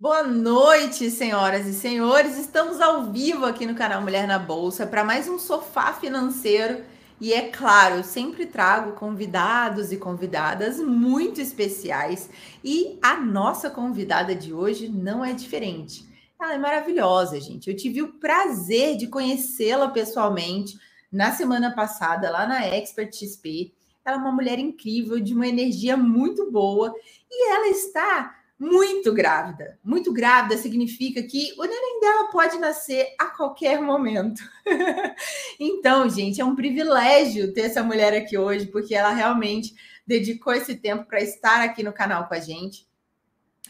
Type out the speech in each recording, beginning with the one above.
Boa noite, senhoras e senhores. Estamos ao vivo aqui no canal Mulher na Bolsa para mais um sofá financeiro. E é claro, eu sempre trago convidados e convidadas muito especiais. E a nossa convidada de hoje não é diferente. Ela é maravilhosa, gente. Eu tive o prazer de conhecê-la pessoalmente na semana passada, lá na Expert XP. Ela é uma mulher incrível, de uma energia muito boa. E ela está muito grávida. Muito grávida significa que o neném dela pode nascer a qualquer momento. então, gente, é um privilégio ter essa mulher aqui hoje, porque ela realmente dedicou esse tempo para estar aqui no canal com a gente.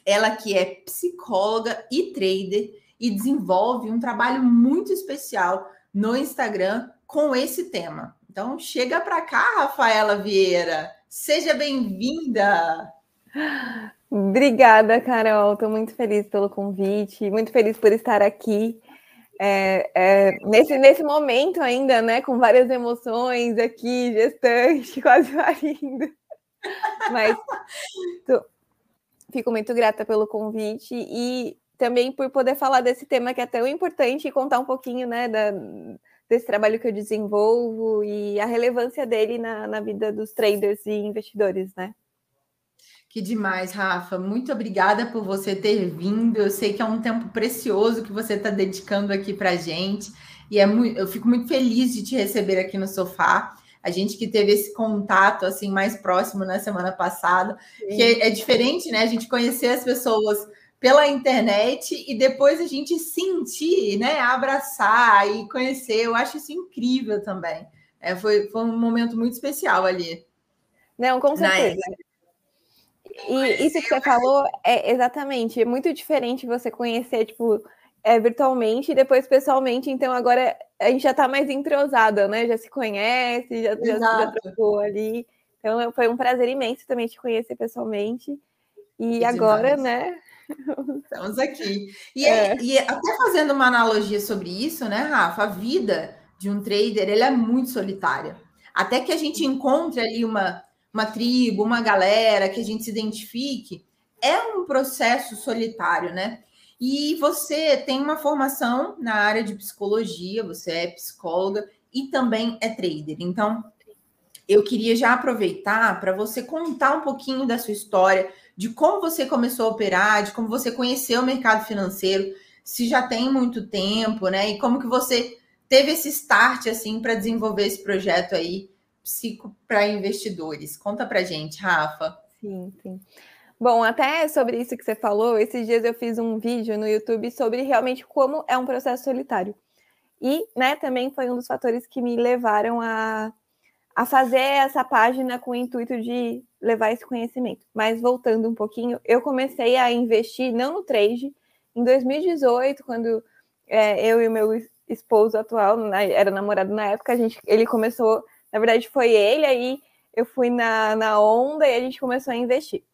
Ela que é psicóloga e trader e desenvolve um trabalho muito especial no Instagram com esse tema. Então, chega para cá, Rafaela Vieira. Seja bem-vinda. Obrigada, Carol. Estou muito feliz pelo convite, muito feliz por estar aqui. É, é, nesse, nesse momento ainda, né, com várias emoções aqui, gestante, quase parindo. Mas tô, fico muito grata pelo convite e também por poder falar desse tema que é tão importante e contar um pouquinho, né, da, desse trabalho que eu desenvolvo e a relevância dele na, na vida dos traders e investidores, né? Que demais, Rafa. Muito obrigada por você ter vindo. Eu sei que é um tempo precioso que você está dedicando aqui para gente. E é muito, eu fico muito feliz de te receber aqui no sofá. A gente que teve esse contato assim mais próximo na semana passada, Sim. que é, é diferente, né? A gente conhecer as pessoas pela internet e depois a gente sentir, né? Abraçar e conhecer. Eu acho isso incrível também. É, foi, foi um momento muito especial ali. Não, com certeza. E isso que você falou é exatamente, é muito diferente você conhecer, tipo, é, virtualmente e depois pessoalmente, então agora a gente já está mais entrosada, né? Já se conhece, já, já, já trocou ali. Então foi um prazer imenso também te conhecer pessoalmente. E que agora, demais. né? Estamos aqui. E, é. e até fazendo uma analogia sobre isso, né, Rafa? A vida de um trader ele é muito solitária. Até que a gente encontre ali uma uma tribo, uma galera que a gente se identifique, é um processo solitário, né? E você tem uma formação na área de psicologia, você é psicóloga e também é trader. Então, eu queria já aproveitar para você contar um pouquinho da sua história, de como você começou a operar, de como você conheceu o mercado financeiro, se já tem muito tempo, né? E como que você teve esse start assim para desenvolver esse projeto aí psico para investidores. Conta para gente, Rafa. Sim, sim. Bom, até sobre isso que você falou, esses dias eu fiz um vídeo no YouTube sobre realmente como é um processo solitário. E, né, também foi um dos fatores que me levaram a, a fazer essa página com o intuito de levar esse conhecimento. Mas voltando um pouquinho, eu comecei a investir não no trade em 2018, quando é, eu e o meu esposo atual, né, era namorado na época, a gente, ele começou na verdade, foi ele, aí eu fui na, na onda e a gente começou a investir.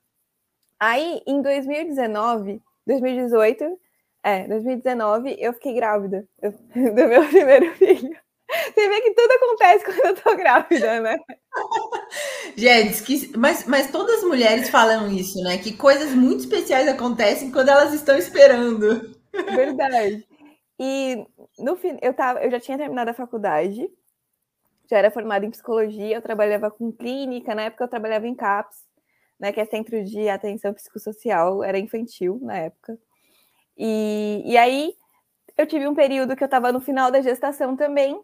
Aí, em 2019, 2018, é, 2019, eu fiquei grávida do meu primeiro filho. Você vê que tudo acontece quando eu tô grávida, né? Gente, que, mas, mas todas as mulheres falam isso, né? Que coisas muito especiais acontecem quando elas estão esperando. Verdade. E no fim, eu, tava, eu já tinha terminado a faculdade, já era formada em psicologia, eu trabalhava com clínica, na época eu trabalhava em CAPS, né, que é Centro de Atenção Psicossocial, era infantil na época. E, e aí eu tive um período que eu estava no final da gestação também.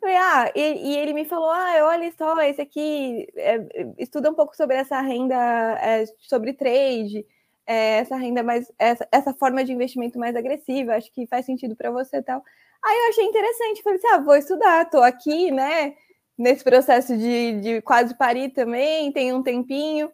Falei, ah, e, e, ele me falou: ah, olha só, esse aqui é, estuda um pouco sobre essa renda, é, sobre trade, é, essa renda mais, essa, essa forma de investimento mais agressiva, acho que faz sentido para você e tal. Aí eu achei interessante, falei assim, ah, vou estudar, tô aqui, né, nesse processo de, de quase parir também, tem um tempinho.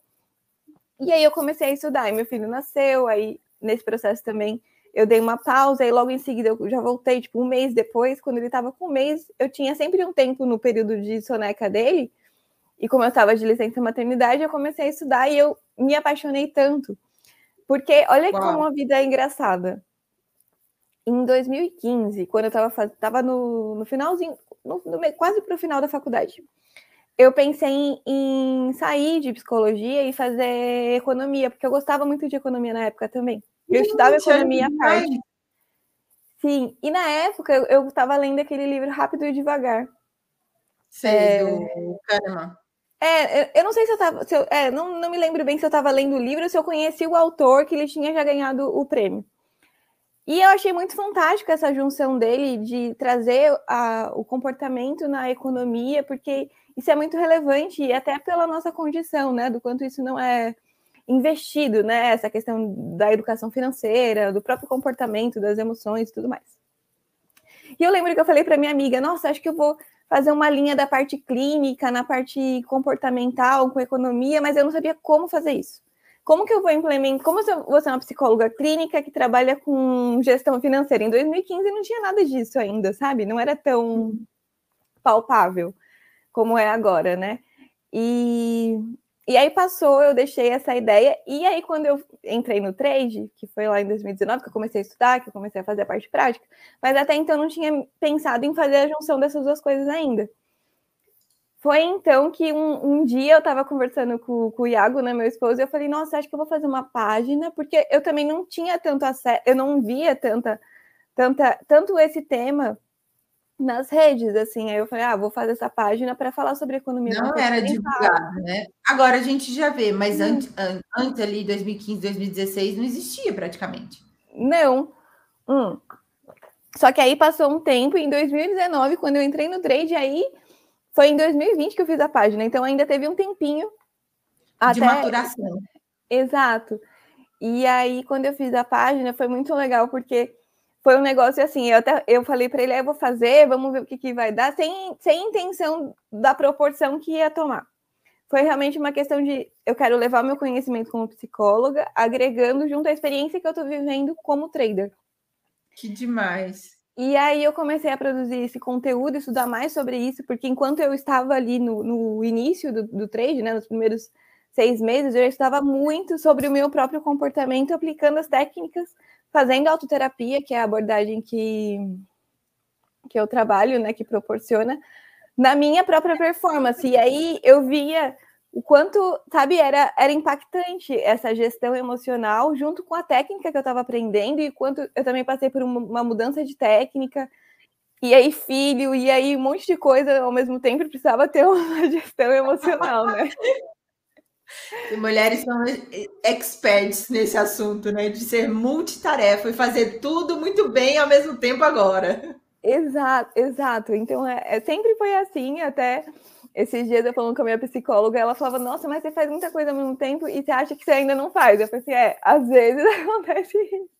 E aí eu comecei a estudar, e meu filho nasceu, aí nesse processo também eu dei uma pausa, e logo em seguida eu já voltei, tipo, um mês depois, quando ele estava com um mês, eu tinha sempre um tempo no período de soneca dele, e como eu estava de licença maternidade, eu comecei a estudar e eu me apaixonei tanto. Porque olha Uau. como a vida é engraçada em 2015, quando eu estava tava no, no finalzinho, no, no, quase para o final da faculdade, eu pensei em, em, sair de psicologia e fazer economia, porque eu gostava muito de economia na época também. Eu estudava economia à parte. Sim, e na época eu estava lendo aquele livro Rápido e Devagar. Sei, é... do Kahneman. É, eu não sei se eu estava. Se eu, é, não, não me lembro bem se eu estava lendo o livro ou se eu conheci o autor que ele tinha já ganhado o prêmio. E eu achei muito fantástico essa junção dele de trazer a, o comportamento na economia, porque isso é muito relevante, e até pela nossa condição, né? Do quanto isso não é investido, né? Essa questão da educação financeira, do próprio comportamento, das emoções e tudo mais. E eu lembro que eu falei para minha amiga: nossa, acho que eu vou fazer uma linha da parte clínica, na parte comportamental, com economia, mas eu não sabia como fazer isso. Como que eu vou implementar? Como você é uma psicóloga clínica que trabalha com gestão financeira? Em 2015 não tinha nada disso ainda, sabe? Não era tão palpável como é agora, né? E, e aí passou, eu deixei essa ideia, e aí quando eu entrei no trade, que foi lá em 2019, que eu comecei a estudar, que eu comecei a fazer a parte prática, mas até então eu não tinha pensado em fazer a junção dessas duas coisas ainda. Foi então que um, um dia eu estava conversando com, com, o Iago, né, meu esposo, e eu falei, nossa, acho que eu vou fazer uma página, porque eu também não tinha tanto acesso, eu não via tanta, tanta, tanto esse tema nas redes, assim. Aí eu falei, ah, vou fazer essa página para falar sobre economia. Não era divulgado, né? Agora a gente já vê, mas hum. antes, antes ali, 2015, 2016, não existia praticamente. Não. Hum. Só que aí passou um tempo, em 2019, quando eu entrei no trade, aí foi em 2020 que eu fiz a página, então ainda teve um tempinho. De até... maturação. Exato. E aí, quando eu fiz a página, foi muito legal, porque foi um negócio assim, eu até eu falei para ele, eu vou fazer, vamos ver o que, que vai dar, sem, sem intenção da proporção que ia tomar. Foi realmente uma questão de eu quero levar meu conhecimento como psicóloga, agregando junto à experiência que eu estou vivendo como trader. Que demais. E aí eu comecei a produzir esse conteúdo, estudar mais sobre isso, porque enquanto eu estava ali no, no início do, do trade, né, nos primeiros seis meses, eu já estava muito sobre o meu próprio comportamento, aplicando as técnicas, fazendo autoterapia, que é a abordagem que, que eu trabalho, né, que proporciona, na minha própria performance. E aí eu via o quanto, sabe, era, era impactante essa gestão emocional junto com a técnica que eu estava aprendendo e quanto eu também passei por uma, mudança de técnica e aí filho e aí um monte de coisa ao mesmo tempo precisava ter uma gestão emocional, né? E mulheres são experts nesse assunto, né? De ser multitarefa e fazer tudo muito bem ao mesmo tempo agora. Exato, exato. Então é, é sempre foi assim, até esses dias eu falando com a minha psicóloga, ela falava, nossa, mas você faz muita coisa ao mesmo tempo e você acha que você ainda não faz. Eu falei assim, é, às vezes acontece isso.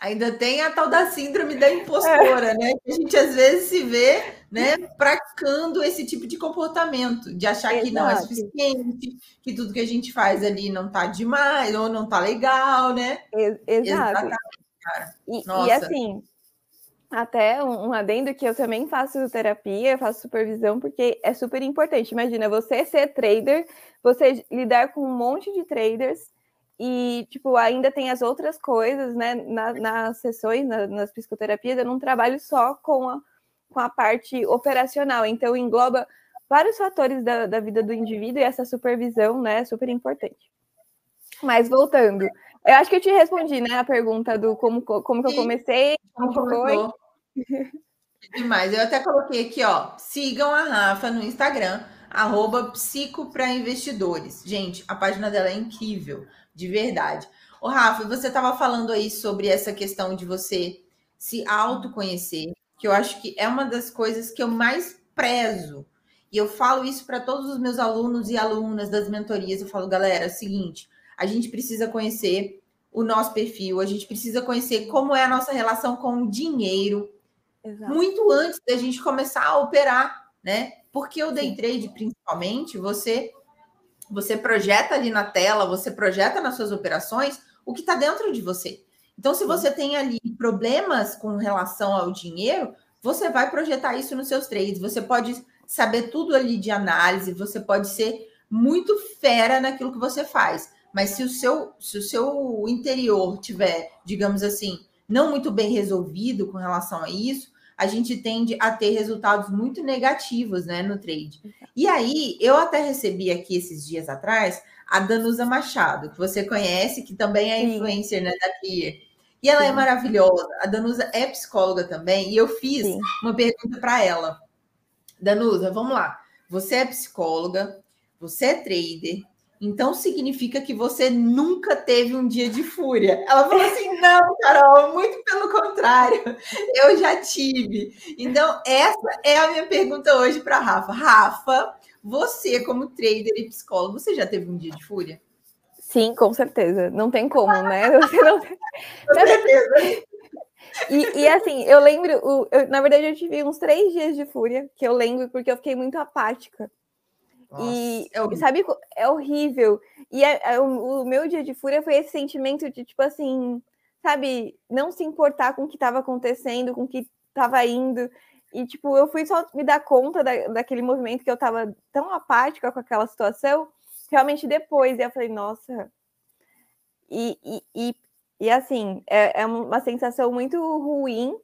Ainda tem a tal da síndrome da impostora, é. né? Que a gente às vezes se vê, né, praticando esse tipo de comportamento, de achar Exato. que não é suficiente, que tudo que a gente faz ali não tá demais ou não tá legal, né? Exato. Exatamente, cara. E, e assim, até um adendo que eu também faço terapia, faço supervisão, porque é super importante. Imagina, você ser trader, você lidar com um monte de traders e, tipo, ainda tem as outras coisas, né? Na, nas sessões, na, nas psicoterapias, eu não trabalho só com a, com a parte operacional. Então, engloba vários fatores da, da vida do indivíduo e essa supervisão, né? É super importante. Mas voltando, eu acho que eu te respondi, né? A pergunta do como, como que eu comecei, como foi. Demais. Eu até coloquei aqui, ó. Sigam a Rafa no Instagram, arroba psico para investidores. Gente, a página dela é incrível, de verdade. Ô, Rafa, você estava falando aí sobre essa questão de você se autoconhecer, que eu acho que é uma das coisas que eu mais prezo. E eu falo isso para todos os meus alunos e alunas das mentorias. Eu falo, galera, é o seguinte: a gente precisa conhecer o nosso perfil, a gente precisa conhecer como é a nossa relação com o dinheiro, Exato. muito antes da gente começar a operar, né? Porque o day trade, principalmente, você você projeta ali na tela, você projeta nas suas operações o que está dentro de você. Então, se você tem ali problemas com relação ao dinheiro, você vai projetar isso nos seus trades. Você pode saber tudo ali de análise, você pode ser muito fera naquilo que você faz. Mas se o seu, se o seu interior tiver, digamos assim, não muito bem resolvido com relação a isso, a gente tende a ter resultados muito negativos, né, no trade. E aí, eu até recebi aqui esses dias atrás a Danusa Machado, que você conhece, que também é influencer, né, daqui. E ela é Sim. é maravilhosa. A Danusa é psicóloga também, e eu fiz Sim. uma pergunta para ela. Danusa, vamos lá. Você é psicóloga, você é trader, então significa que você nunca teve um dia de fúria. Ela falou assim: não, Carol, muito pelo contrário, eu já tive. Então, essa é a minha pergunta hoje para Rafa. Rafa, você, como trader e psicólogo, você já teve um dia de fúria? Sim, com certeza. Não tem como, né? Você não... com certeza. E, e, assim, eu lembro, eu, na verdade, eu tive uns três dias de fúria, que eu lembro porque eu fiquei muito apática. E sabe, é horrível. E é, é, o, o, meu dia de fúria foi esse sentimento de, tipo assim, sabe, não se importar com o que estava acontecendo, com o que estava indo. E, tipo, eu fui só me dar conta da, daquele movimento que eu estava tão apática com aquela situação, realmente depois. E eu falei, nossa. E, e, e, e assim, é, é uma sensação muito ruim,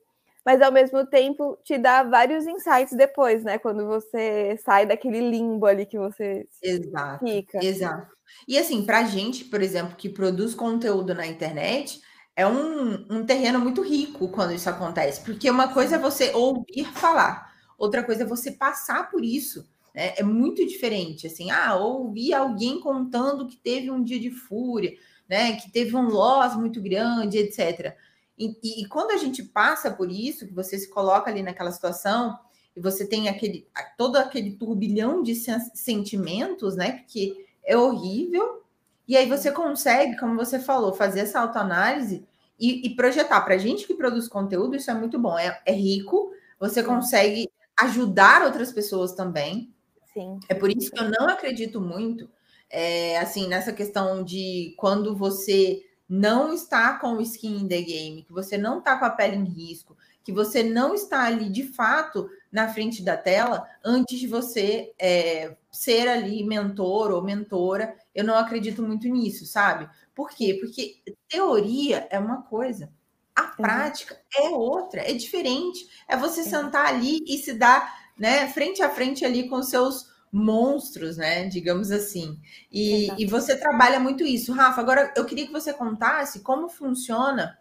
mas ao mesmo tempo te dá vários insights depois, né? Quando você sai daquele limbo ali que você exato, fica. Exato. E assim, para gente, por exemplo, que produz conteúdo na internet, é um, um terreno muito rico quando isso acontece, porque uma coisa é você ouvir falar, outra coisa é você passar por isso. Né? É muito diferente, assim, ah, ouvir alguém contando que teve um dia de fúria, né? Que teve um loss muito grande, etc. E, e, e, quando a gente passa por isso, que você se coloca ali naquela situação e você tem aquele todo aquele turbilhão de sentimentos, né? Porque é horrível. E aí você consegue, como você falou, fazer essa autoanálise e, e projetar. Para gente que produz conteúdo, isso é muito bom. É, é rico. Você consegue ajudar outras pessoas também. Sim. É por isso que eu não acredito muito, é, assim, nessa questão de quando você não está com o skin in the game, que você não está com a pele em risco, que você não está ali de fato na frente da tela antes de você é, ser ali mentor ou mentora. Eu não acredito muito nisso, sabe? Por quê? Porque teoria é uma coisa, a prática é outra, é diferente. É você sentar ali e se dar né, frente a frente ali com seus monstros, né? Digamos assim. E, e, você trabalha muito isso. Rafa, agora eu queria que você contasse como funciona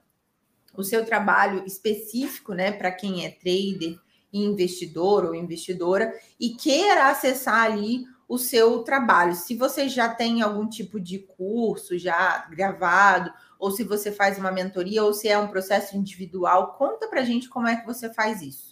o seu trabalho específico, né, para quem é trader, investidor ou investidora e queira acessar ali o seu trabalho. Se você já tem algum tipo de curso já gravado, ou se você faz uma mentoria, ou se é um processo individual, conta para gente como é que você faz isso.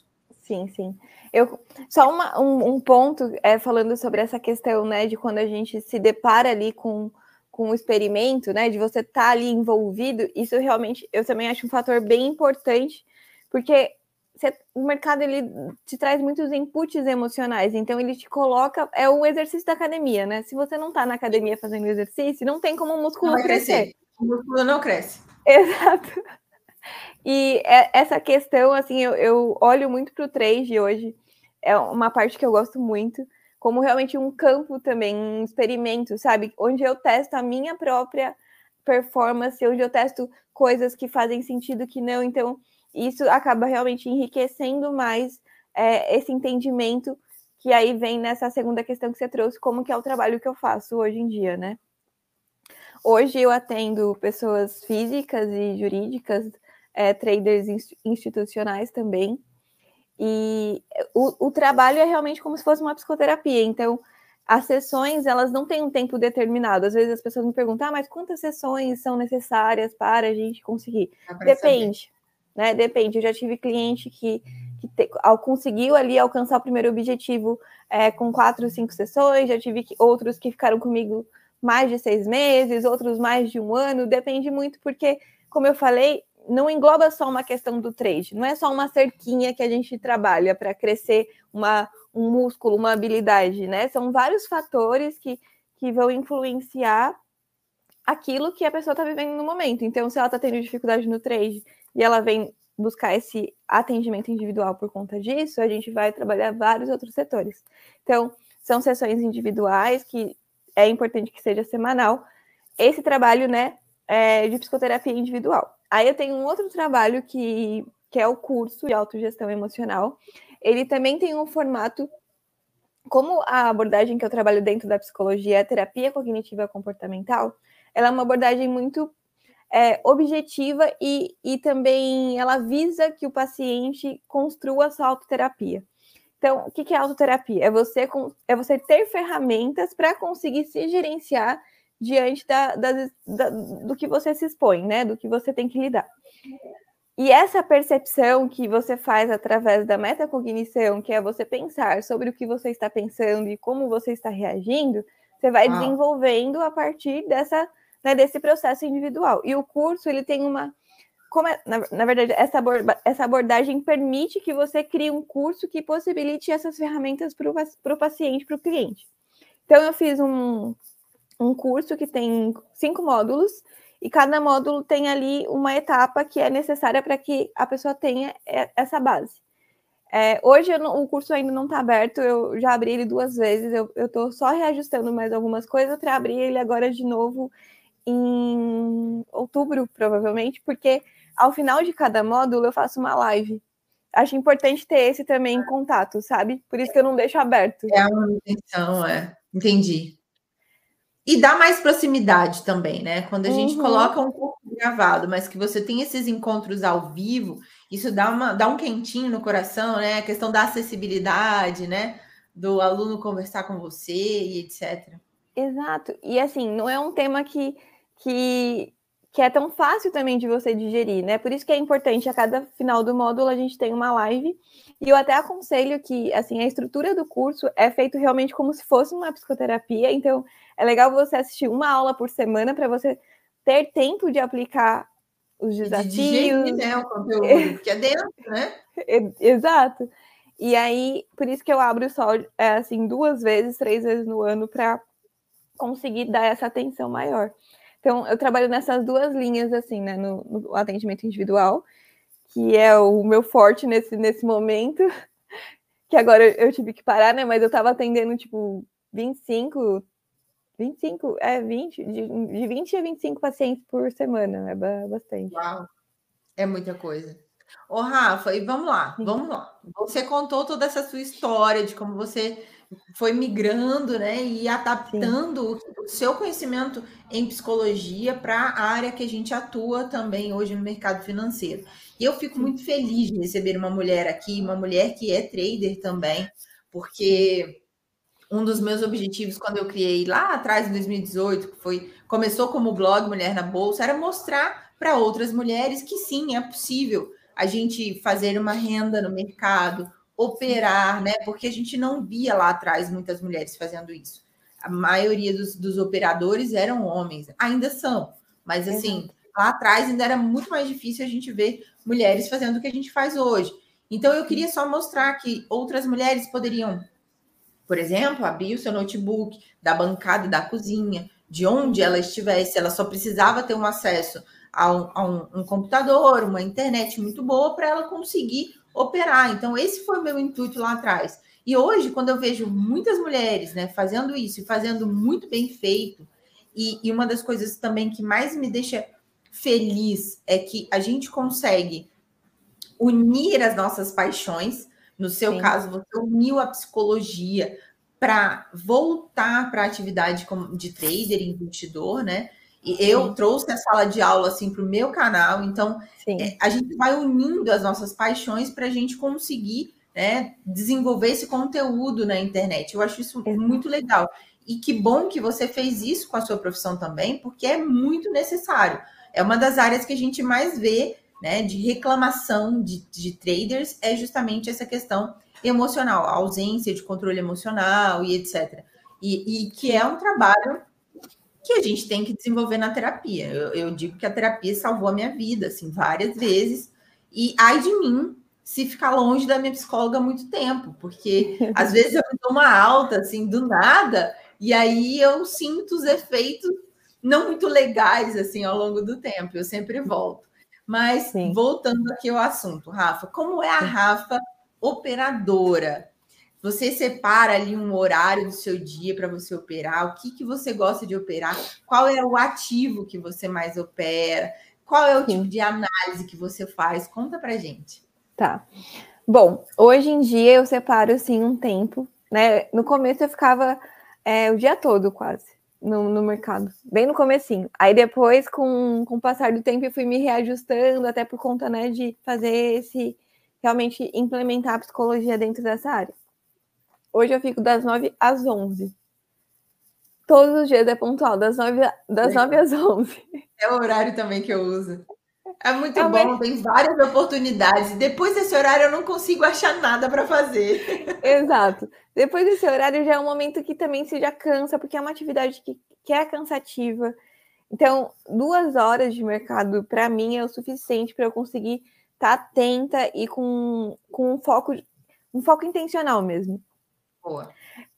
Sim, sim. Eu, só uma, um, um, ponto é, falando sobre essa questão, né, de quando a gente se depara ali com, com o experimento, né, de você estar tá ali envolvido, isso realmente eu também acho um fator bem importante, porque você, o mercado ele te traz muitos inputs emocionais, então ele te coloca, é o exercício da academia, né? Se você não está na academia fazendo exercício, não tem como o músculo crescer. crescer. O músculo não cresce. Exato. E é, essa questão, assim, eu, eu olho muito para o trade hoje é uma parte que eu gosto muito, como realmente um campo também, um experimento, sabe? Onde eu testo a minha própria performance, onde eu testo coisas que fazem sentido que não. Então, isso acaba realmente enriquecendo mais é, esse entendimento que aí vem nessa segunda questão que você trouxe, como que é o trabalho que eu faço hoje em dia, né? Hoje eu atendo pessoas físicas e jurídicas, é, traders institucionais também, e o, o trabalho é realmente como se fosse uma psicoterapia. Então, as sessões, elas não têm um tempo determinado. Às vezes as pessoas me perguntam, ah, mas quantas sessões são necessárias para a gente conseguir? Depende, saber. né? Depende. Eu já tive cliente que, que te, ao, conseguiu ali alcançar o primeiro objetivo é, com quatro, cinco sessões, já tive que, outros que ficaram comigo mais de seis meses, outros mais de um ano, depende muito, porque, como eu falei, não engloba só uma questão do trade, não é só uma cerquinha que a gente trabalha para crescer uma, um músculo, uma habilidade, né? São vários fatores que, que vão influenciar aquilo que a pessoa está vivendo no momento. Então, se ela está tendo dificuldade no trade e ela vem buscar esse atendimento individual por conta disso, a gente vai trabalhar vários outros setores. Então, são sessões individuais que é importante que seja semanal. Esse trabalho, né, é de psicoterapia individual. Aí eu tenho um outro trabalho que, que é o curso de autogestão emocional. Ele também tem um formato como a abordagem que eu trabalho dentro da psicologia é a terapia cognitiva comportamental, ela é uma abordagem muito é, objetiva e, e também ela visa que o paciente construa sua autoterapia. Então, o que é autoterapia? É você, é você ter ferramentas para conseguir se gerenciar diante da, da, da, do que você se expõe, né? Do que você tem que lidar. E essa percepção que você faz através da metacognição, que é você pensar sobre o que você está pensando e como você está reagindo, você vai ah. desenvolvendo a partir dessa, né, desse processo individual. E o curso, ele tem uma... Como é, na, na, verdade, essa, aborda, essa abordagem permite que você crie um curso que possibilite essas ferramentas para o paciente, para o cliente. Então, eu fiz um, um curso que tem cinco módulos, e cada módulo tem ali uma etapa que é necessária para que a pessoa tenha essa base. É, hoje o curso ainda não está aberto, eu já abri ele duas vezes, eu estou só reajustando mais algumas coisas para abrir ele agora de novo em outubro, provavelmente, porque ao final de cada módulo eu faço uma live. Acho importante ter esse também em contato, sabe? Por isso que eu não deixo aberto. É uma intenção, é. Entendi. E dá mais proximidade também, né? Quando a uhum. gente coloca um curso gravado, mas que você tem esses encontros ao vivo, isso dá, uma, dá um quentinho no coração, né? A questão da acessibilidade, né? Do aluno conversar com você e etc. Exato. E assim, não é um tema que, que, que é tão fácil também de você digerir, né? Por isso que é importante, a cada final do módulo, a gente tem uma live. E eu até aconselho que, assim, a estrutura do curso é feito realmente como se fosse uma psicoterapia. Então, é legal você assistir uma aula por semana para você ter tempo de aplicar os desafios. De digerir, né, o conteúdo que é dentro, né? Exato. E aí, por isso que eu abro só, é, assim, duas vezes, três vezes no ano para conseguir dar essa atenção maior. Então, eu trabalho nessas duas linhas, assim, né, no, no atendimento individual, que é o meu forte nesse, nesse momento, que agora eu tive que parar, né, mas eu estava atendendo, tipo, 25, 25, é 20, de, de 20 a 25 pacientes por semana, é bastante. Uau, é muita coisa. Ô, Rafa, e vamos lá, vamos lá. Você contou toda essa sua história de como você foi migrando, né, e adaptando Sim. o seu conhecimento em psicologia para a área que a gente atua também hoje no mercado financeiro. E eu fico muito feliz de receber uma mulher aqui, uma mulher que é trader também, porque um dos meus objetivos quando eu criei lá atrás, em 2018, que foi começou como blog Mulher na Bolsa, era mostrar para outras mulheres que sim, é possível a gente fazer uma renda no mercado, operar, né? Porque a gente não via lá atrás muitas mulheres fazendo isso. A maioria dos, dos operadores eram homens, ainda são, mas assim, lá atrás ainda era muito mais difícil a gente ver mulheres fazendo o que a gente faz hoje. Então eu queria só mostrar que outras mulheres poderiam por exemplo, abrir o seu notebook da bancada da cozinha, de onde ela estivesse, ela só precisava ter um acesso a um, a um, um computador, uma internet muito boa para ela conseguir operar. Então, esse foi o meu intuito lá atrás. E hoje, quando eu vejo muitas mulheres né, fazendo isso e fazendo muito bem feito, e, e uma das coisas também que mais me deixa feliz é que a gente consegue unir as nossas paixões no seu Sim. caso, você uniu a psicologia para voltar para a atividade de trader, investidor, né? E eu trouxe a sala de aula assim para o meu canal, então é, a gente vai unindo as nossas paixões para a gente conseguir né, desenvolver esse conteúdo na internet. Eu acho isso muito legal. E que bom que você fez isso com a sua profissão também, porque é muito necessário. É uma das áreas que a gente mais vê né, de reclamação de, de traders é justamente essa questão emocional, a ausência de controle emocional e etc. E, e, que é um trabalho que a gente tem que desenvolver na terapia. Eu, eu, digo que a terapia salvou a minha vida, assim, várias vezes. E ai de mim se ficar longe da minha psicóloga muito tempo, porque às vezes eu dou uma alta, assim, do nada, e aí eu sinto os efeitos não muito legais, assim, ao longo do tempo. Eu sempre volto. Mas Sim. voltando aqui ao assunto, Rafa, como é a Rafa operadora? Você separa ali um horário do seu dia para você operar? O que, que você gosta de operar? Qual é o ativo que você mais opera? Qual é o Sim. tipo de análise que você faz? Conta para gente. Tá. Bom, hoje em dia eu separo assim um tempo, né? No começo eu ficava é, o dia todo quase no, no mercado, bem no comecinho. Aí depois, com, com o passar do tempo, eu fui me reajustando, até por conta né, de fazer esse realmente implementar a psicologia dentro dessa área. Hoje eu fico das 9 às 11. Todos os dias é pontual, das 9, das 9 às 11. É o horário também que eu uso. É muito é bom, tem várias oportunidades. Depois desse horário eu não consigo achar nada para fazer. Exato. Depois desse horário já é um momento que também se já cansa, porque é uma atividade que, que é cansativa. Então, duas horas de mercado, para mim, é o suficiente para eu conseguir estar tá atenta e com, com um foco, um foco intencional mesmo. Boa.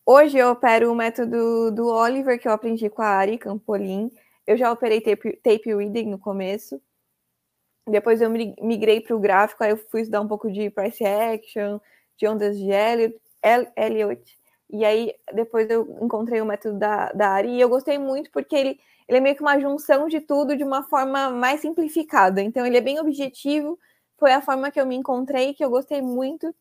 Hoje eu opero o método do Oliver, que eu aprendi com a Ari Campolin. Eu já operei tape, tape reading no começo. Depois eu migrei para o gráfico, aí eu fui estudar um pouco de price action, de ondas de Elliot, Elliot. E aí depois eu encontrei o método da, da Ari e eu gostei muito porque ele, ele é meio que uma junção de tudo de uma forma mais simplificada. Então ele é bem objetivo, foi a forma que eu me encontrei, que eu gostei muito.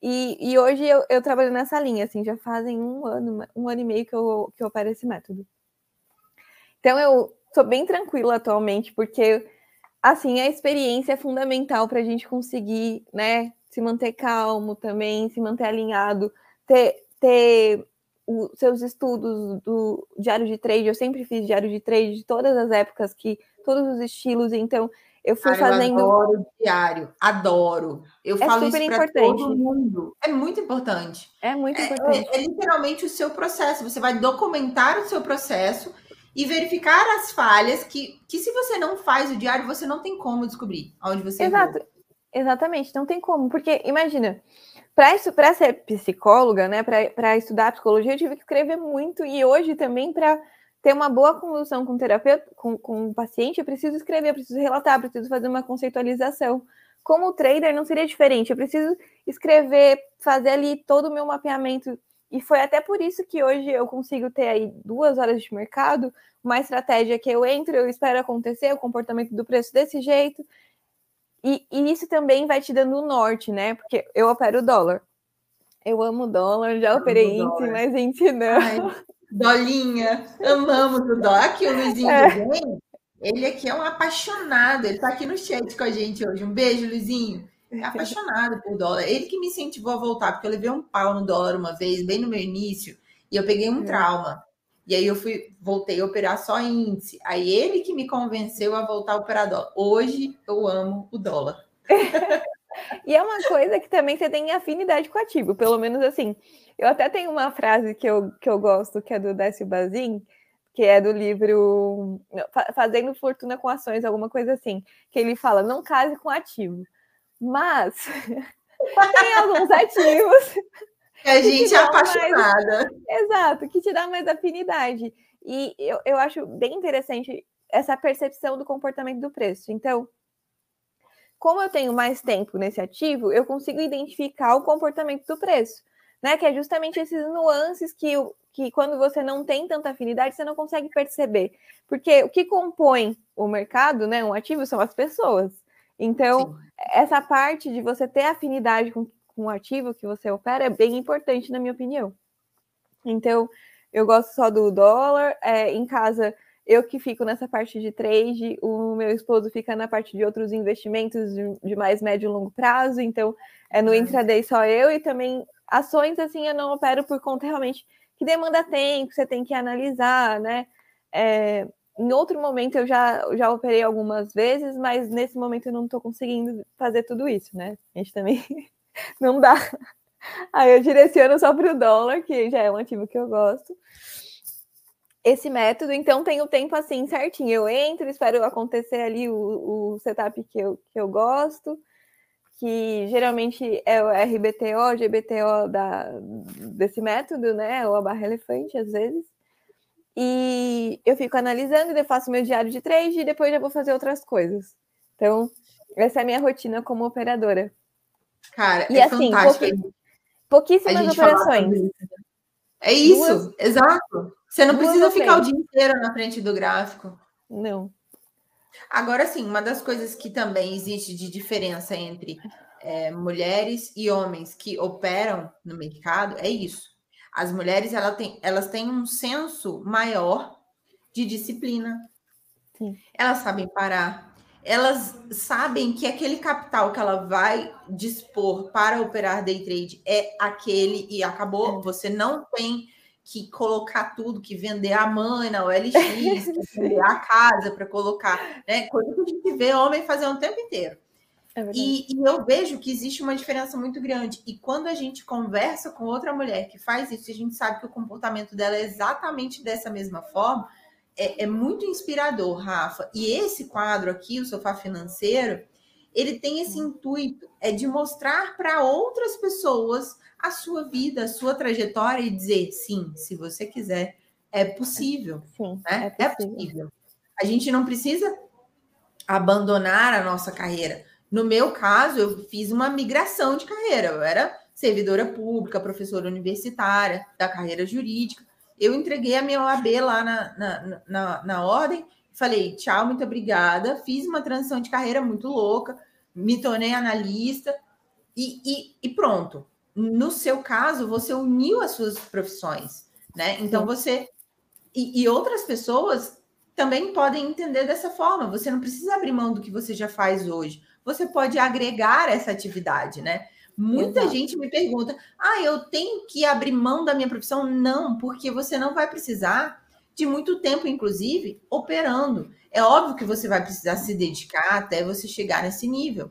E, e hoje eu, eu trabalho nessa linha, assim, já fazem um ano, um ano e meio que eu, que eu esse método. Então eu sou bem tranquila atualmente, porque assim, a experiência é fundamental para a gente conseguir, né, se manter calmo também, se manter alinhado, ter, ter os seus estudos do diário de trade. Eu sempre fiz diário de trade de todas as épocas, que todos os estilos, então eu fui Cara, fazendo. Eu adoro diário, adoro. Eu é falo isso para todo mundo. É muito importante. É muito importante. É, é, é literalmente o seu processo. Você vai documentar o seu processo e verificar as falhas que, que se você não faz o diário, você não tem como descobrir onde você Exato. Exatamente, não tem como, porque imagina, para ser psicóloga, né, para estudar psicologia, eu tive que escrever muito e hoje também para ter uma boa condução com o terapeuta, com, com o paciente, eu preciso escrever, eu preciso relatar, eu preciso fazer uma conceitualização. Como trader não seria diferente, eu preciso escrever, fazer ali todo o meu mapeamento e foi até por isso que hoje eu consigo ter aí duas horas de mercado, uma estratégia que eu entro, eu espero acontecer, o comportamento do preço desse jeito. E, e isso também vai te dando o norte, né? Porque eu opero dólar. Eu amo dólar, já operei índice, mas índice não. Ai, dolinha, amamos o dólar. Aqui o Luizinho é. também, ele aqui é um apaixonado, ele tá aqui no chat com a gente hoje. Um beijo, Luizinho é apaixonado por dólar. Ele que me incentivou a voltar, porque eu levei um pau no dólar uma vez, bem no meu início, e eu peguei um é. trauma. E aí eu fui, voltei a operar só índice. Aí ele que me convenceu a voltar a operar dólar. Hoje eu amo o dólar. e é uma coisa que também você tem afinidade com ativo, pelo menos assim. Eu até tenho uma frase que eu, que eu gosto, que é do Décio Bazin, que é do livro Fazendo Fortuna com Ações, alguma coisa assim, que ele fala: não case com ativo mas tem alguns ativos. Que a gente que é apaixonada. Mais... Exato, que te dá mais afinidade. E eu, eu acho bem interessante essa percepção do comportamento do preço. Então, como eu tenho mais tempo nesse ativo, eu consigo identificar o comportamento do preço, né? Que é justamente esses nuances que, que quando você não tem tanta afinidade, você não consegue perceber. Porque o que compõe o mercado, né? Um ativo são as pessoas. Então, Sim. essa parte de você ter afinidade com, com o ativo que você opera é bem importante, na minha opinião. Então, eu gosto só do dólar. É, em casa, eu que fico nessa parte de trade, o meu esposo fica na parte de outros investimentos de, de mais médio e longo prazo. Então, é no intraday só eu e também ações, assim, eu não opero por conta realmente que demanda tempo, você tem que analisar, né? É, em outro momento eu já, já operei algumas vezes, mas nesse momento eu não estou conseguindo fazer tudo isso, né? A gente também não dá. Aí eu direciono só para o dólar, que já é um ativo que eu gosto. Esse método, então, tem o tempo assim certinho. Eu entro, espero acontecer ali o, o setup que eu, que eu gosto, que geralmente é o RBTO, GBTO da, desse método, né? Ou a barra elefante, às vezes. E eu fico analisando, eu faço meu diário de trade e depois já vou fazer outras coisas. Então, essa é a minha rotina como operadora. Cara, e é assim, fantástico. pouquíssimas operações. Isso. É isso, Duas... exato. Você não precisa ficar o dia inteiro na frente do gráfico. Não. Agora sim, uma das coisas que também existe de diferença entre é, mulheres e homens que operam no mercado é isso. As mulheres ela tem, elas têm um senso maior de disciplina. Sim. Elas sabem parar. Elas sabem que aquele capital que ela vai dispor para operar day trade é aquele e acabou. É. Você não tem que colocar tudo, que vender a mãe na OLX, que vender a casa para colocar, né? Coisa que a gente vê homem fazer o tempo inteiro. É e, e, eu vejo que existe uma diferença muito grande. E quando a gente conversa com outra mulher que faz isso, a gente sabe que o comportamento dela é exatamente dessa mesma forma, é, é muito inspirador, Rafa. E esse quadro aqui, o Sofá Financeiro, ele tem esse intuito, é de mostrar para outras pessoas a sua vida, a sua trajetória e dizer sim, se você quiser, é possível. Sim, né? é, possível. é possível. A gente não precisa abandonar a nossa carreira. No meu caso, eu fiz uma migração de carreira. Eu era servidora pública, professora universitária, da carreira jurídica. Eu entreguei a minha OAB lá na, na, na, na ordem, falei tchau, muito obrigada. Fiz uma transição de carreira muito louca, me tornei analista e, e, e pronto no seu caso, você uniu as suas profissões, né? Então você e, e, outras pessoas também podem entender dessa forma. Você não precisa abrir mão do que você já faz hoje. Você pode agregar essa atividade, né? Muita Exato. gente me pergunta: ah, eu tenho que abrir mão da minha profissão? Não, porque você não vai precisar de muito tempo, inclusive, operando. É óbvio que você vai precisar se dedicar até você chegar nesse nível.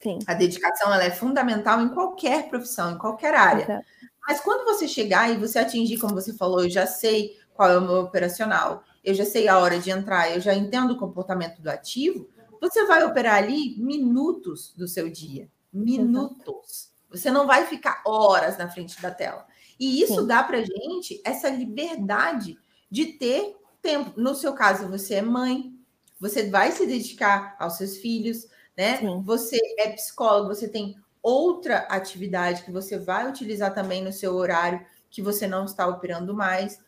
Sim. A dedicação ela é fundamental em qualquer profissão, em qualquer área. Exato. Mas quando você chegar e você atingir, como você falou, eu já sei qual é o meu operacional, eu já sei a hora de entrar, eu já entendo o comportamento do ativo, você vai operar ali minutos do seu dia. Minutos. Exato. Você não vai ficar horas na frente da tela. E isso Sim. dá para gente essa liberdade de ter tempo. No seu caso, você é mãe, você vai se dedicar aos seus filhos, né? Sim. Você é psicólogo, você tem outra atividade que você vai utilizar também no seu horário que você não está operando mais.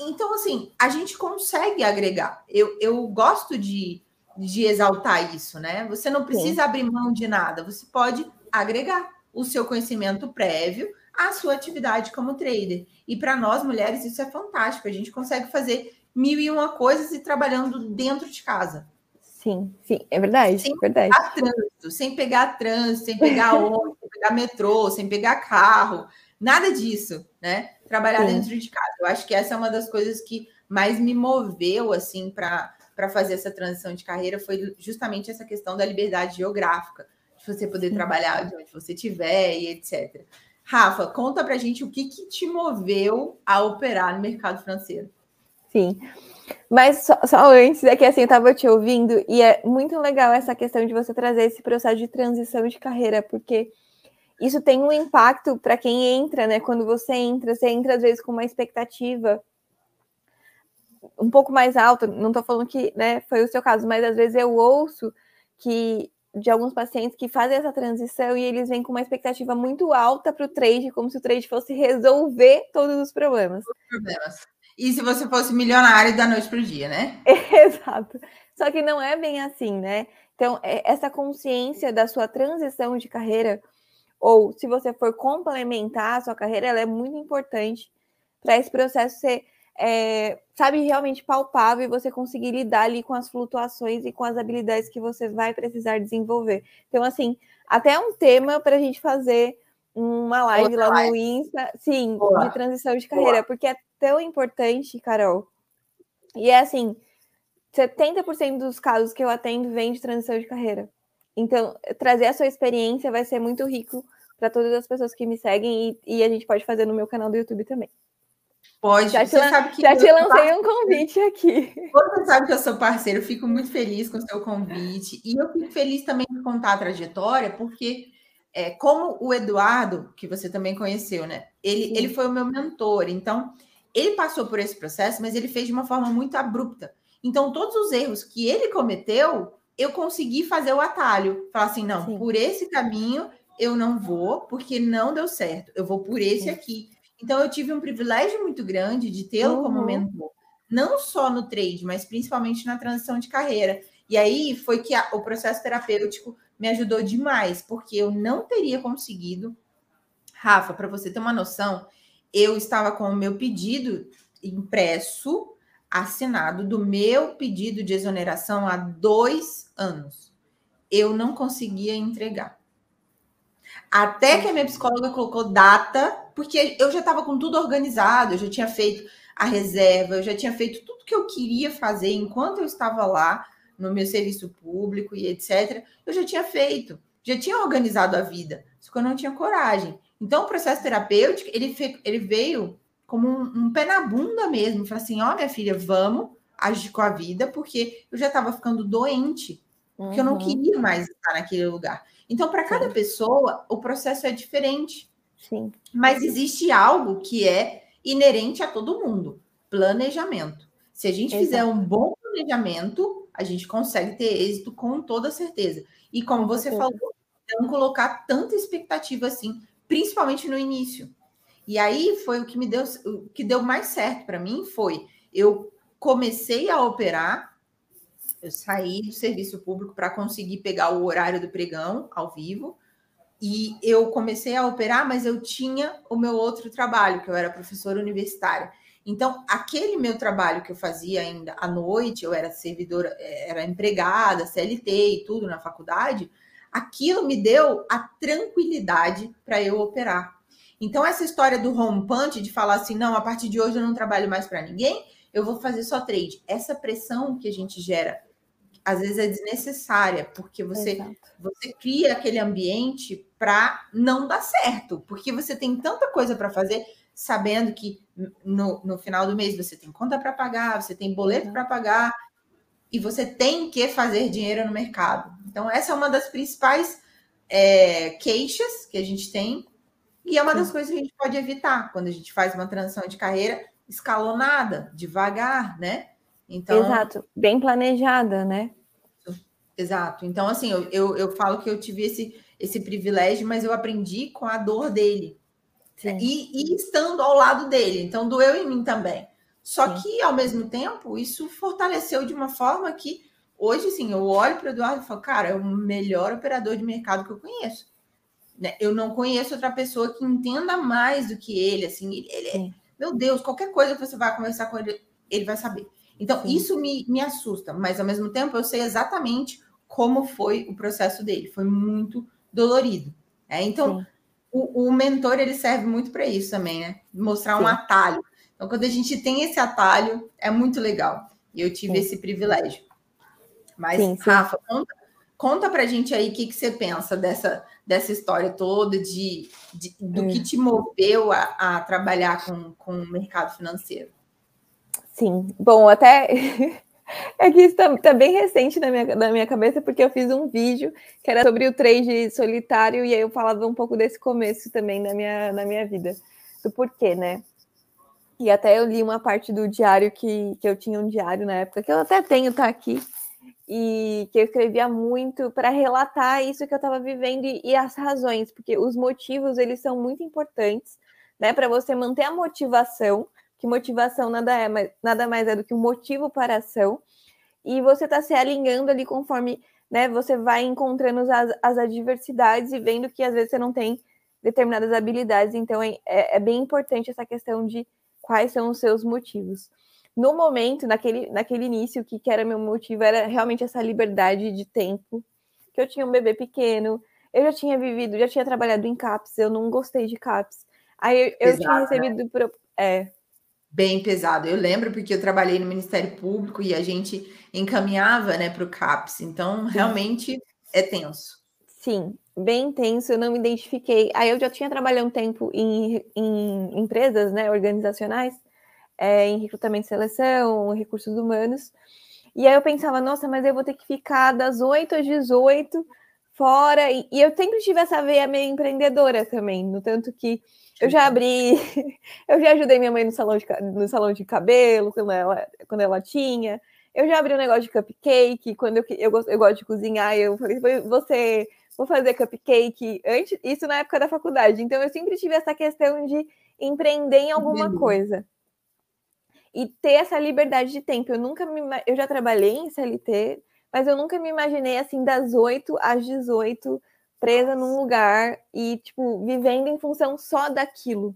Então, assim, a gente consegue agregar. Eu, eu gosto de, de exaltar isso, né? Você não precisa Sim. abrir mão de nada, você pode agregar o seu conhecimento prévio à sua atividade como trader. E para nós mulheres, isso é fantástico. A gente consegue fazer mil e uma coisas e trabalhando dentro de casa. Sim, sim, é verdade. Sem verdade. pegar trânsito, sem pegar trânsito, sem pegar ônibus, sem pegar metrô, sem pegar carro, nada disso, né? Trabalhar sim. dentro de casa. Eu acho que essa é uma das coisas que mais me moveu, assim, para fazer essa transição de carreira, foi justamente essa questão da liberdade geográfica, de você poder trabalhar de onde você estiver e etc. Rafa, conta pra gente o que, que te moveu a operar no mercado financeiro. Sim. Mas só, só, antes, é que assim, eu estava te ouvindo, e é muito legal essa questão de você trazer esse processo de transição de carreira, porque isso tem um impacto para quem entra, né? Quando você entra, você entra às vezes com uma expectativa um pouco mais alta. Não estou falando que né, foi o seu caso, mas às vezes eu ouço que de alguns pacientes que fazem essa transição e eles vêm com uma expectativa muito alta para o trade, como se o trade fosse resolver todos os problemas. Problemas. E se você fosse milionário da noite para o dia, né? Exato. Só que não é bem assim, né? Então, é, essa consciência da sua transição de carreira, ou se você for complementar a sua carreira, ela é muito importante para esse processo ser, é, sabe, realmente palpável e você conseguir lidar ali com as flutuações e com as habilidades que você vai precisar desenvolver. Então, assim, até um tema para a gente fazer uma live Outra lá live. no Insta, sim, Boa. de transição de carreira, Boa. porque é tão importante, Carol. E é assim, 70% dos casos que eu atendo vem de transição de carreira. Então, trazer a sua experiência vai ser muito rico para todas as pessoas que me seguem e, e, a gente pode fazer no meu canal do YouTube também. Pode, já te, sabe que já te lancei um convite aqui. Você sabe que eu sou parceiro, fico muito feliz com o seu convite. E eu fico feliz também de contar a trajetória, porque é, como o Eduardo, que você também conheceu, né? Ele, ele foi o meu mentor. Então, ele passou por esse processo, mas ele fez de uma forma muito abrupta. Então, todos os erros que ele cometeu, eu consegui fazer o atalho. Falar assim, não, Sim. por esse caminho eu não vou, porque não deu certo. Eu vou por esse Sim. aqui. Então, eu tive um privilégio muito grande de tê-lo uhum. como mentor. Não só no trade, mas principalmente na transição de carreira. E aí foi que a, o processo terapêutico me ajudou demais, porque eu não teria conseguido. Rafa, para você ter uma noção, eu estava com o meu pedido impresso, assinado do meu pedido de exoneração há dois anos. Eu não conseguia entregar. Até que a minha psicóloga colocou data, porque eu já estava com tudo organizado, eu já tinha feito a reserva, eu já tinha feito tudo que eu queria fazer enquanto eu estava lá no meu serviço público e etc. Eu já tinha feito, já tinha organizado a vida, só que eu não tinha coragem. Então, o processo terapêutico, ele, ele veio como um, um pé na bunda mesmo. Falei assim, ó, oh, minha filha, vamos agir com a vida, porque eu já estava ficando doente, porque uhum. eu não uhum. queria mais estar naquele lugar. Então, para cada pessoa, o processo é diferente. Sim. Mas existe algo que é inerente a todo mundo: planejamento. Se a gente Exato. fizer um bom planejamento, a gente consegue ter êxito com toda certeza. E como você falou, não colocar tanta expectativa assim, principalmente no início. E aí foi o que me deu, o que deu mais certo para mim foi eu comecei a operar, eu saí do serviço público para conseguir pegar o horário do pregão ao vivo. E eu comecei a operar, mas eu tinha o meu outro trabalho, que eu era professora universitária. Então, aquele meu trabalho que eu fazia ainda à noite, eu era servidora, eh, era empregada, CLT e tudo na faculdade, aquilo me deu a tranquilidade para eu operar. Então, essa história do punch, de falar assim, não, a partir de hoje eu não trabalho mais para ninguém, eu vou fazer só trade. Essa pressão que a gente gera, às vezes é desnecessária, porque você, você cria aquele ambiente para não dar certo, porque você tem tanta coisa para fazer, sabendo que no, no final do mês você tem conta para pagar, você tem boleto uhum. para pagar, e você tem que fazer dinheiro no mercado. Então, essa é uma das principais é, queixas que a gente tem, e é uma das coisas que a gente pode evitar quando a gente faz uma transição de carreira escalonada, devagar, né? Então, Exato, bem planejada, né? Exato. Então, assim, eu, eu, eu falo que eu tive esse, esse privilégio, mas eu aprendi com a dor dele. E, e, estando ao lado dele. Então, doeu em mim também. Só Sim. que, ao mesmo tempo, isso fortaleceu de uma forma que hoje, sim, eu olho para o Eduardo e falo, cara, é o melhor operador de mercado que eu conheço. Né? Eu não conheço outra pessoa que entenda mais do que ele. Assim, ele, ele é, meu Deus, qualquer coisa que você vai conversar com ele, ele vai saber. Então, sim. isso me, me assusta, mas ao mesmo tempo eu sei exatamente como foi o processo dele. Foi muito dolorido. É, então, o, o, mentor ele serve muito para isso também, né? Mostrar Sim. um atalho. Então, quando a gente tem esse atalho, é muito legal. E eu tive Sim. esse privilégio. Mas, Sim, Rafa, conta, conta pra gente aí o que, que você pensa dessa, dessa história toda, de, de do que te moveu a, a trabalhar com, com o mercado financeiro. Sim, bom, até É que isso está tá bem recente na minha, na minha cabeça, porque eu fiz um vídeo que era sobre o trade solitário, e aí eu falava um pouco desse começo também na minha, na minha vida, do porquê, né? E até eu li uma parte do diário que, que eu tinha um diário na época, que eu até tenho, tá aqui, e que eu escrevia muito para relatar isso que eu estava vivendo e, e, as razões, porque os motivos eles são muito importantes, né, para você manter a motivação que motivação nada é nada mais é do que um motivo para a ação, e você está se alinhando ali conforme né, você vai encontrando as, as adversidades e vendo que às vezes você não tem determinadas habilidades, então é, é, bem importante essa questão de quais são os seus motivos. No momento, naquele, naquele início, o que, que era meu motivo era realmente essa liberdade de tempo, que eu tinha um bebê pequeno, eu já tinha vivido, já tinha trabalhado em CAPS, eu não gostei de CAPS. Aí eu, eu tinha né? recebido. Né? É, bem pesado. Eu lembro porque eu trabalhei no Ministério Público e a gente encaminhava né, para o CAPS, então realmente é tenso. Sim, bem tenso, eu não me identifiquei. Aí eu já tinha trabalhado um tempo em, em empresas né, organizacionais, é, em recrutamento e seleção, recursos humanos. E aí eu pensava, nossa, mas eu vou ter que ficar das 8 às 18 fora. E, e eu sempre tive essa veia meio empreendedora também, no tanto que eu já abri, eu já ajudei minha mãe no salão de, no salão de cabelo, quando ela, quando ela tinha. Eu já abri um negócio de cupcake, quando eu, eu, gosto, eu gosto de cozinhar, eu falei, você, vou fazer cupcake antes, isso na época da faculdade. Então eu sempre tive essa questão de empreender em alguma coisa. E ter essa liberdade de tempo. Eu nunca me, eu já trabalhei em CLT, mas eu nunca me imaginei assim das 8 às 18 presa num lugar e tipo vivendo em função só daquilo.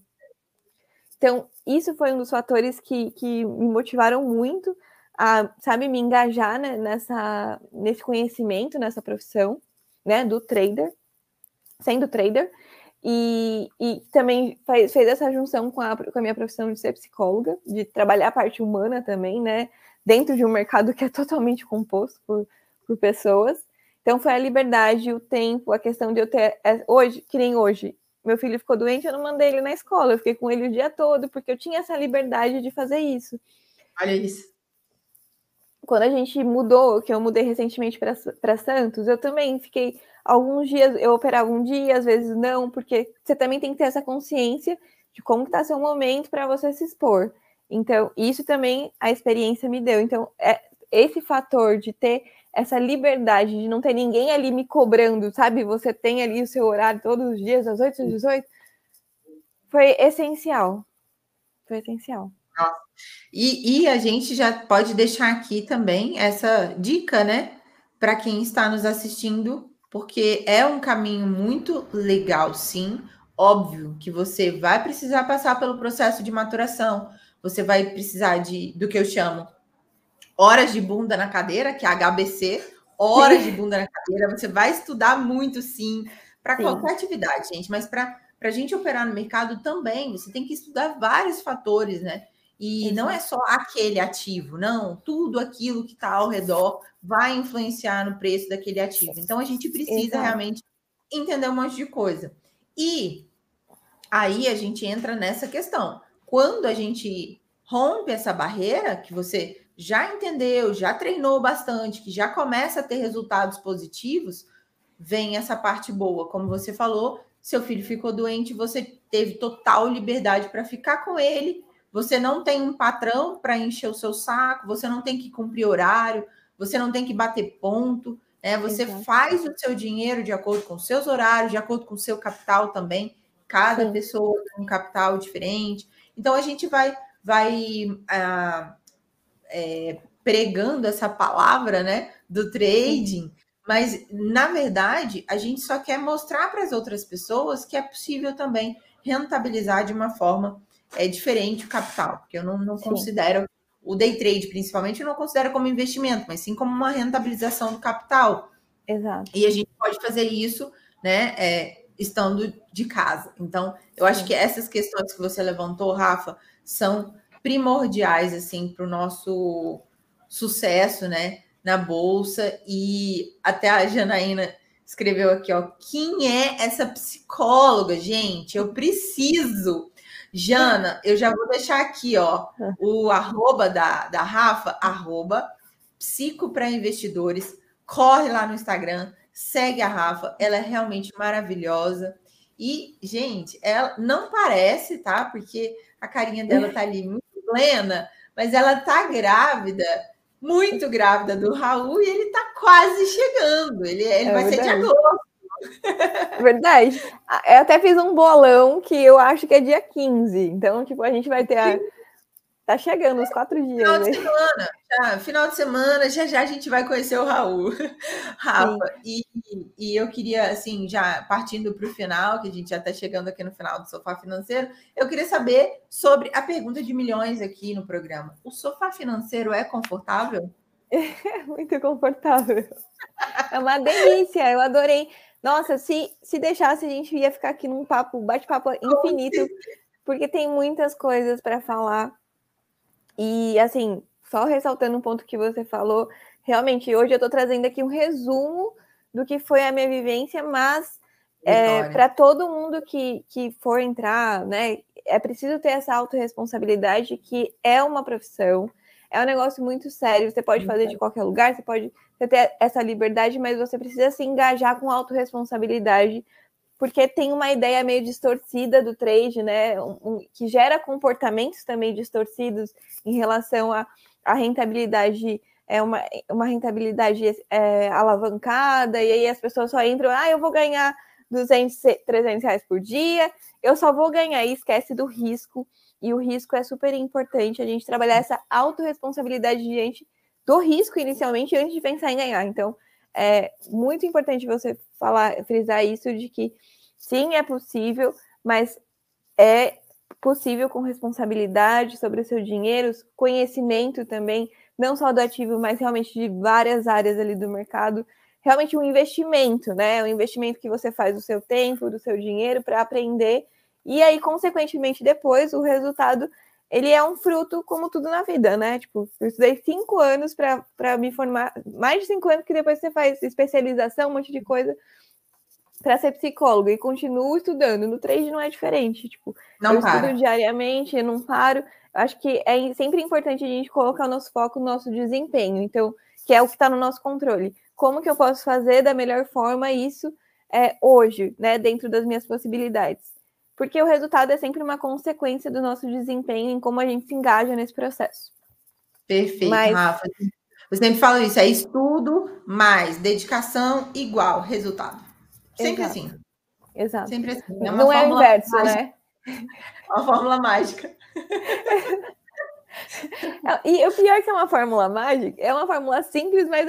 Então, isso foi um dos fatores que, que me motivaram muito a, sabe, me engajar né, nessa, nesse conhecimento, nessa profissão, né, do trader, sendo trader, e, e também fez, fez essa junção com a, com a minha profissão de ser psicóloga, de trabalhar a parte humana também, né, dentro de um mercado que é totalmente composto por, por pessoas. Então, foi a liberdade, o tempo, a questão de eu ter, é, hoje, que nem hoje, meu filho ficou doente, eu não mandei ele na escola, eu fiquei com ele o dia todo, porque eu tinha essa liberdade de fazer isso. Olha isso. Quando a gente mudou, que eu mudei recentemente para Santos, eu também fiquei alguns dias, eu operava um dia, às vezes não, porque você também tem que ter essa consciência de como está seu momento para você se expor. Então, isso também a experiência me deu. Então, é, esse fator de ter essa liberdade de não ter ninguém ali me cobrando, sabe? Você tem ali o seu horário todos os dias, às 8 às 18, foi essencial. Foi essencial. E, e a gente já pode deixar aqui também essa dica, né? Para quem está nos assistindo, porque é um caminho muito legal, sim. Óbvio que você vai precisar passar pelo processo de maturação, você vai precisar de do que eu chamo horas de bunda na cadeira, que é HBC, horas de bunda na cadeira. Você vai estudar muito, sim, para qualquer atividade, gente, mas para a gente operar no mercado também, você tem que estudar vários fatores, né? E Exato. não é só aquele ativo, não, tudo aquilo que está ao redor vai influenciar no preço daquele ativo. Então a gente precisa Exato. realmente entender um monte de coisa. E aí a gente entra nessa questão. Quando a gente rompe essa barreira, que você já entendeu, já treinou bastante, que já começa a ter resultados positivos, vem essa parte boa. Como você falou, seu filho ficou doente, você teve total liberdade para ficar com ele. Você não tem um patrão para encher o seu saco, você não tem que cumprir horário, você não tem que bater ponto, né? Você Exato. faz o seu dinheiro de acordo com seus horários, de acordo com o seu capital também. Cada Sim. pessoa tem um capital diferente. Então a gente vai vai uh, é, pregando essa palavra, né, do trading, mas na verdade a gente só quer mostrar para as outras pessoas que é possível também rentabilizar de uma forma é, diferente o capital, porque eu não, não considero o day trade, principalmente, eu não considero como investimento, mas sim como uma rentabilização do capital. Exato. E a gente pode fazer isso, né, é, estando de casa. Então, eu acho que essas questões que você levantou, Rafa, são primordiais assim para o nosso sucesso, né, na bolsa e até a Janaína escreveu aqui, ó, quem é essa psicóloga, gente? Eu preciso. Jana, eu já vou deixar aqui, ó, o arroba da, da Rafa, arroba psico para investidores. Corre lá no Instagram, segue a Rafa, ela é realmente maravilhosa. E, gente, ela não parece, tá? Porque a carinha dela tá ali muito plena, mas ela tá grávida, muito grávida do Raul, e ele tá quase chegando. Ele, ele é vai verdade. ser de agosto. Verdade. Eu até fiz um bolão que eu acho que é dia 15. Então, tipo, a gente vai ter a, Tá chegando os quatro dias. Final de semana, já, final de semana, já já a gente vai conhecer o Raul, Rafa. E, e eu queria, assim, já partindo para o final, que a gente já está chegando aqui no final do Sofá Financeiro, eu queria saber sobre a pergunta de milhões aqui no programa. O sofá financeiro é confortável? É muito confortável. É uma delícia, eu adorei. Nossa, se, se deixasse, a gente ia ficar aqui num papo, bate-papo infinito, porque tem muitas coisas para falar. E assim, só ressaltando um ponto que você falou, realmente hoje eu estou trazendo aqui um resumo do que foi a minha vivência, mas é, para todo mundo que, que for entrar, né, é preciso ter essa autorresponsabilidade que é uma profissão, é um negócio muito sério, você pode fazer de qualquer lugar, você pode ter essa liberdade, mas você precisa se engajar com autorresponsabilidade porque tem uma ideia meio distorcida do trade, né? Um, um, que gera comportamentos também distorcidos em relação à, rentabilidade, é uma, uma rentabilidade é, alavancada, e aí as pessoas só entram, ah, eu vou ganhar 200, 300 reais por dia, eu só vou ganhar e esquece do risco, e o risco é super importante, a gente trabalhar essa autorresponsabilidade diante do risco inicialmente antes de pensar em ganhar. Então, é muito importante você falar, frisar isso de que sim, é possível, mas é possível com responsabilidade sobre o seu dinheiro, conhecimento também, não só do ativo, mas realmente de várias áreas ali do mercado. Realmente um investimento, né? Um investimento que você faz do seu tempo, do seu dinheiro para aprender. E aí, consequentemente, depois o resultado ele é um fruto como tudo na vida, né? Tipo, eu estudei cinco anos para me formar, mais de cinco anos que depois você faz especialização, um monte de coisa para ser psicóloga e continuo estudando. No trade não é diferente, tipo, não eu para. estudo diariamente, eu não paro. Acho que é sempre importante a gente colocar o nosso foco no nosso desempenho, então, que é o que está no nosso controle. Como que eu posso fazer da melhor forma isso é, hoje, né, dentro das minhas possibilidades? Porque o resultado é sempre uma consequência do nosso desempenho em como a gente se engaja nesse processo. Perfeito, Mas... Rafa. Eu sempre falo isso, é estudo mais dedicação igual resultado. Sempre Exato. assim. Exato. Sempre assim. É Não é o inverso, mágica. né? Uma fórmula mágica. e o pior que é uma fórmula mágica, é uma fórmula simples, mas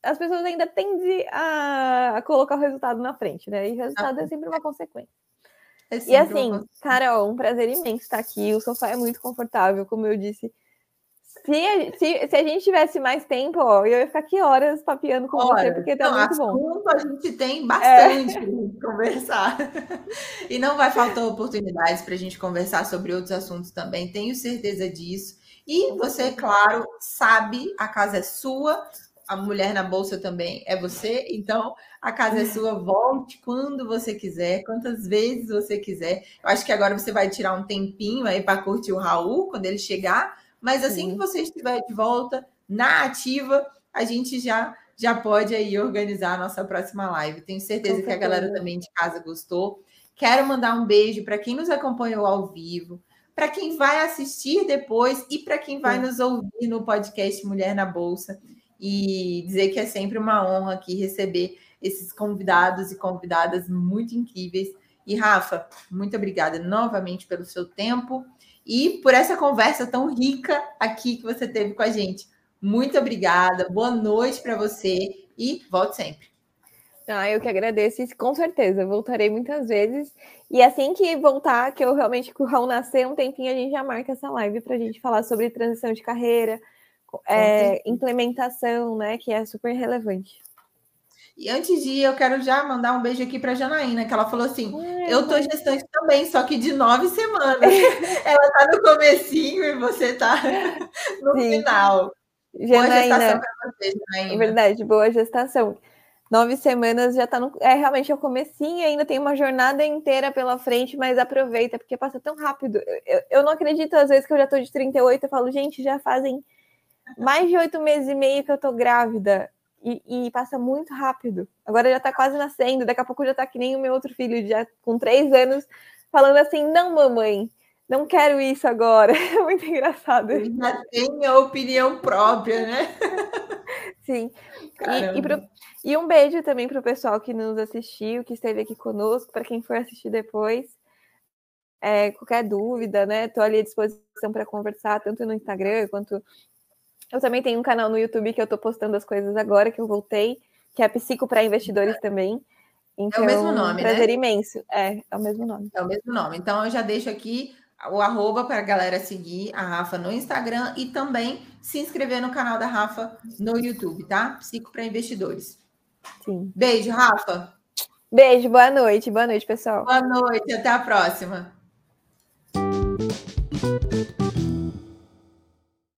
as pessoas ainda tendem a, colocar o resultado na frente, né? E o resultado ah. é sempre uma consequência. É e assim, Carol, um prazer imenso estar aqui. O sofá é muito confortável, como eu disse. Se a, se, se a gente tivesse mais tempo, ó, eu ia ficar aqui horas papiando com Hora. você, porque tá não, muito bom. A gente tem bastante é. para conversar. e não vai faltar oportunidades para a gente conversar sobre outros assuntos também, tenho certeza disso. E você, claro, sabe, a casa é sua, a mulher na bolsa também é você, então a casa é sua, volte quando você quiser, quantas vezes você quiser. Eu acho que agora você vai tirar um tempinho aí para curtir o Raul quando ele chegar, mas assim Sim. que você estiver de volta na ativa, a gente já já pode aí organizar a nossa próxima live. Tenho certeza que a galera também de casa gostou. Quero mandar um beijo para quem nos acompanhou ao vivo, para quem vai assistir depois e para quem vai Sim. nos ouvir no podcast Mulher na Bolsa e dizer que é sempre uma honra aqui receber esses convidados e convidadas muito incríveis. E Rafa, muito obrigada novamente pelo seu tempo e por essa conversa tão rica aqui que você teve com a gente. Muito obrigada, boa noite para você e volte sempre. Ah, eu que agradeço, com certeza, voltarei muitas vezes. E assim que voltar, que eu realmente, que o Raul nascer, um tempinho a gente já marca essa live para a gente falar sobre transição de carreira, é, implementação, né, que é super relevante. E antes de ir, eu quero já mandar um beijo aqui para a Janaína, que ela falou assim: eu estou gestante também, só que de nove semanas. ela está no comecinho e você está no Sim. final. Janaína, boa gestação para você, Janaína. É verdade, boa gestação. Nove semanas já está no. É realmente é o comecinho, ainda tem uma jornada inteira pela frente, mas aproveita, porque passa tão rápido. Eu, eu não acredito, às vezes, que eu já estou de 38, eu falo, gente, já fazem mais de oito meses e meio que eu tô grávida. E, e, passa muito rápido. Agora já tá quase nascendo, daqui a pouco já tá que nem o meu outro filho, já com três anos, falando assim: não, mamãe, não quero isso agora. É muito engraçado. Ele já tem a opinião própria, né? Sim. E, e, pro, e, um beijo também para o pessoal que nos assistiu, que esteve aqui conosco, para quem for assistir depois. É, qualquer dúvida, né? Estou ali à disposição para conversar, tanto no Instagram quanto eu também tenho um canal no YouTube que eu tô postando as coisas agora, que eu voltei, que é Psico para Investidores também. Então, é o mesmo então, nome, prazer né? imenso. É, é o mesmo nome. É o mesmo nome. Então, eu já deixo aqui o arroba para a galera seguir a Rafa no Instagram e também se inscrever no canal da Rafa no YouTube, tá? Psico para Investidores. Sim. Beijo, Rafa. Beijo, boa noite. Boa noite, pessoal. Boa noite, até a próxima.